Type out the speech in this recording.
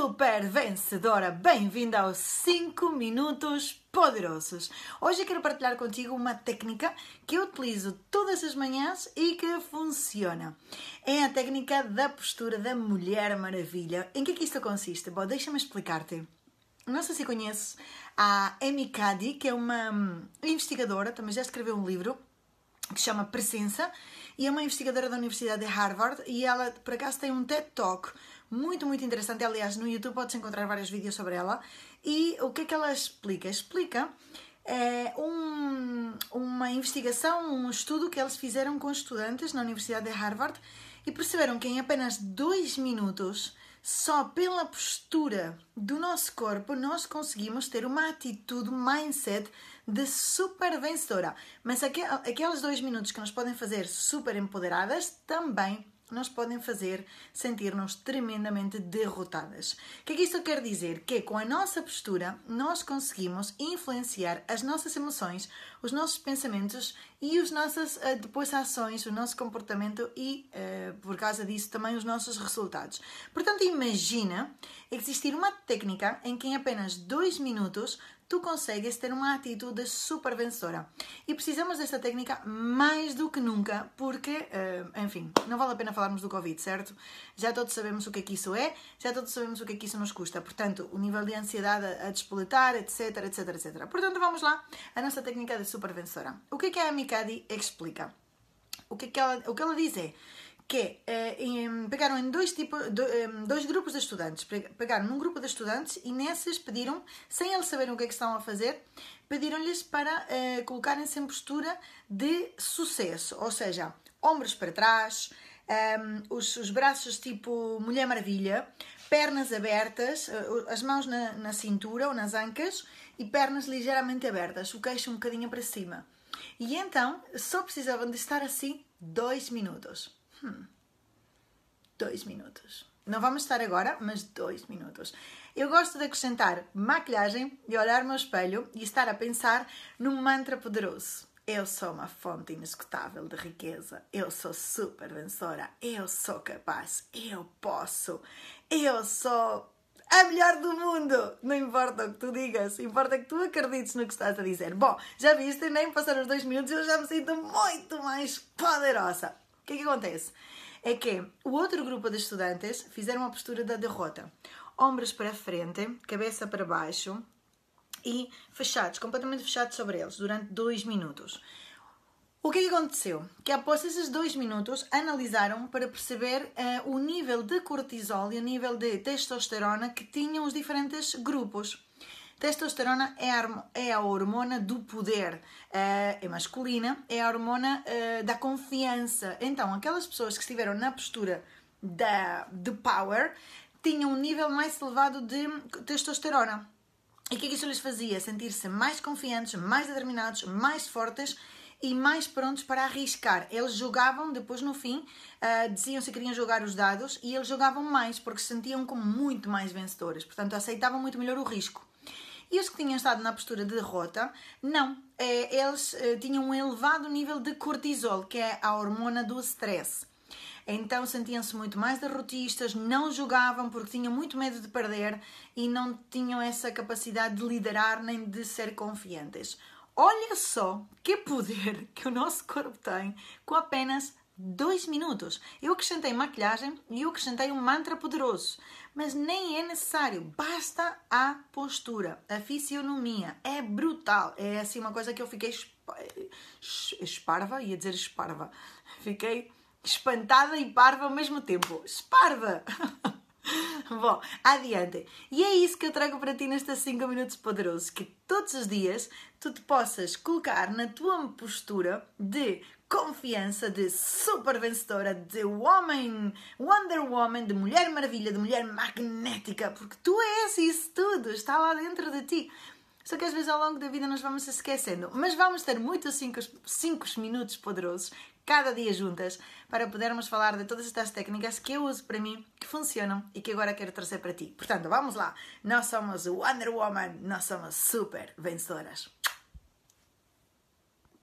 super vencedora! Bem-vinda aos 5 Minutos Poderosos! Hoje quero partilhar contigo uma técnica que eu utilizo todas as manhãs e que funciona. É a técnica da postura da Mulher Maravilha. Em que é que isto consiste? Bom, deixa-me explicar-te. Não sei se conheces a Amy Cuddy, que é uma hum, investigadora, também já escreveu um livro que se chama Presença, e é uma investigadora da Universidade de Harvard, e ela, por acaso, tem um TED Talk muito, muito interessante. Aliás, no YouTube podes encontrar vários vídeos sobre ela. E o que é que ela explica? Explica é, um, uma investigação, um estudo que eles fizeram com estudantes na Universidade de Harvard e perceberam que em apenas dois minutos, só pela postura do nosso corpo, nós conseguimos ter uma atitude, mindset de super vencedora. Mas aqueles dois minutos que nos podem fazer super empoderadas também nos podem fazer sentir-nos tremendamente derrotadas. O que é que isto quer dizer? Que com a nossa postura nós conseguimos influenciar as nossas emoções, os nossos pensamentos e as nossas eh, depois ações, o nosso comportamento e uh, por causa disso também os nossos resultados. Portanto, imagina existir uma técnica em que em apenas dois minutos tu consegues ter uma atitude super vencedora. E precisamos desta técnica mais do que nunca, porque, uh, enfim, não vale a pena falarmos do Covid, certo? Já todos sabemos o que é que isso é, já todos sabemos o que é que isso nos custa. Portanto, o nível de ansiedade a, despoletar, etc, etc, etc. Portanto, vamos lá, a nossa técnica de super vencedora. O que é que a Mikadi explica? O que, é que ela, o que ela diz é que é, em, pegaram em dois, tipos, dois grupos de estudantes. Pegaram num grupo de estudantes e nesses pediram, sem eles saberem o que é que estavam a fazer, pediram-lhes para uh, colocarem-se em postura de sucesso, ou seja, ombros para trás, um, os, os, braços tipo Mulher Maravilha, pernas abertas, uh, as mãos na, na cintura ou nas ancas e pernas ligeiramente abertas, o queixo um bocadinho para cima. E então só precisavam de estar assim dois minutos. Hum. Dois minutos. Não vamos estar agora, mas dois minutos. Eu gosto de acrescentar maquilhagem e olhar-me ao espelho e estar a pensar num mantra poderoso. Eu sou uma fonte inesgotável de riqueza. Eu sou super vencedora. Eu sou capaz. Eu posso. Eu sou a melhor do mundo. Não importa o que tu digas, importa que tu acredites no que estás a dizer. Bom, já viste, nem passaram os dois minutos eu já me sinto muito mais poderosa que é que acontece? É que o outro grupo de estudantes fizeram a postura da derrota. Ombros para frente, cabeça para baixo e fechados, completamente fechados sobre eles, durante dois minutos. O que, é que aconteceu? Que após esses dois minutos analisaram para perceber uh, o nível de cortisol e o nível de testosterona que tinham os diferentes grupos. Testosterona é a, é a hormona do poder, uh, é masculina, é a hormona uh, da confiança. Então, aquelas pessoas que estiveram na postura da, de power tinham um nível mais elevado de testosterona. E o que é que isso lhes fazia? Sentir-se mais confiantes, mais determinados, mais fortes e mais prontos para arriscar. Eles jogavam, depois no fim, uh, diziam se queriam jogar os dados e eles jogavam mais porque se sentiam como muito mais vencedores. Portanto, aceitavam muito melhor o risco. E os que tinham estado na postura de derrota, não. É, eles é, tinham um elevado nível de cortisol, que é a hormona do stress. Então sentiam-se muito mais derrotistas, não jogavam porque tinham muito medo de perder e não tinham essa capacidade de liderar nem de ser confiantes. Olha só que poder que o nosso corpo tem com apenas dois minutos. Eu acrescentei maquilhagem e eu acrescentei um mantra poderoso. Mas nem é necessário, basta a postura, a fisionomia. É brutal. É assim uma coisa que eu fiquei esparva, ia dizer esparva. Fiquei espantada e parva ao mesmo tempo. Esparva! Bom, adiante. E é isso que eu trago para ti nestes 5 minutos poderosos: que todos os dias tu te possas colocar na tua postura de confiança, de super vencedora, de homem, Wonder Woman, de Mulher Maravilha, de Mulher Magnética, porque tu és isso tudo, está lá dentro de ti. Só que às vezes ao longo da vida nós vamos se esquecendo. Mas vamos ter muitos 5 minutos poderosos cada dia juntas para podermos falar de todas estas técnicas que eu uso para mim, que funcionam e que agora quero trazer para ti. Portanto, vamos lá. Nós somos Wonder Woman, nós somos super vencedoras.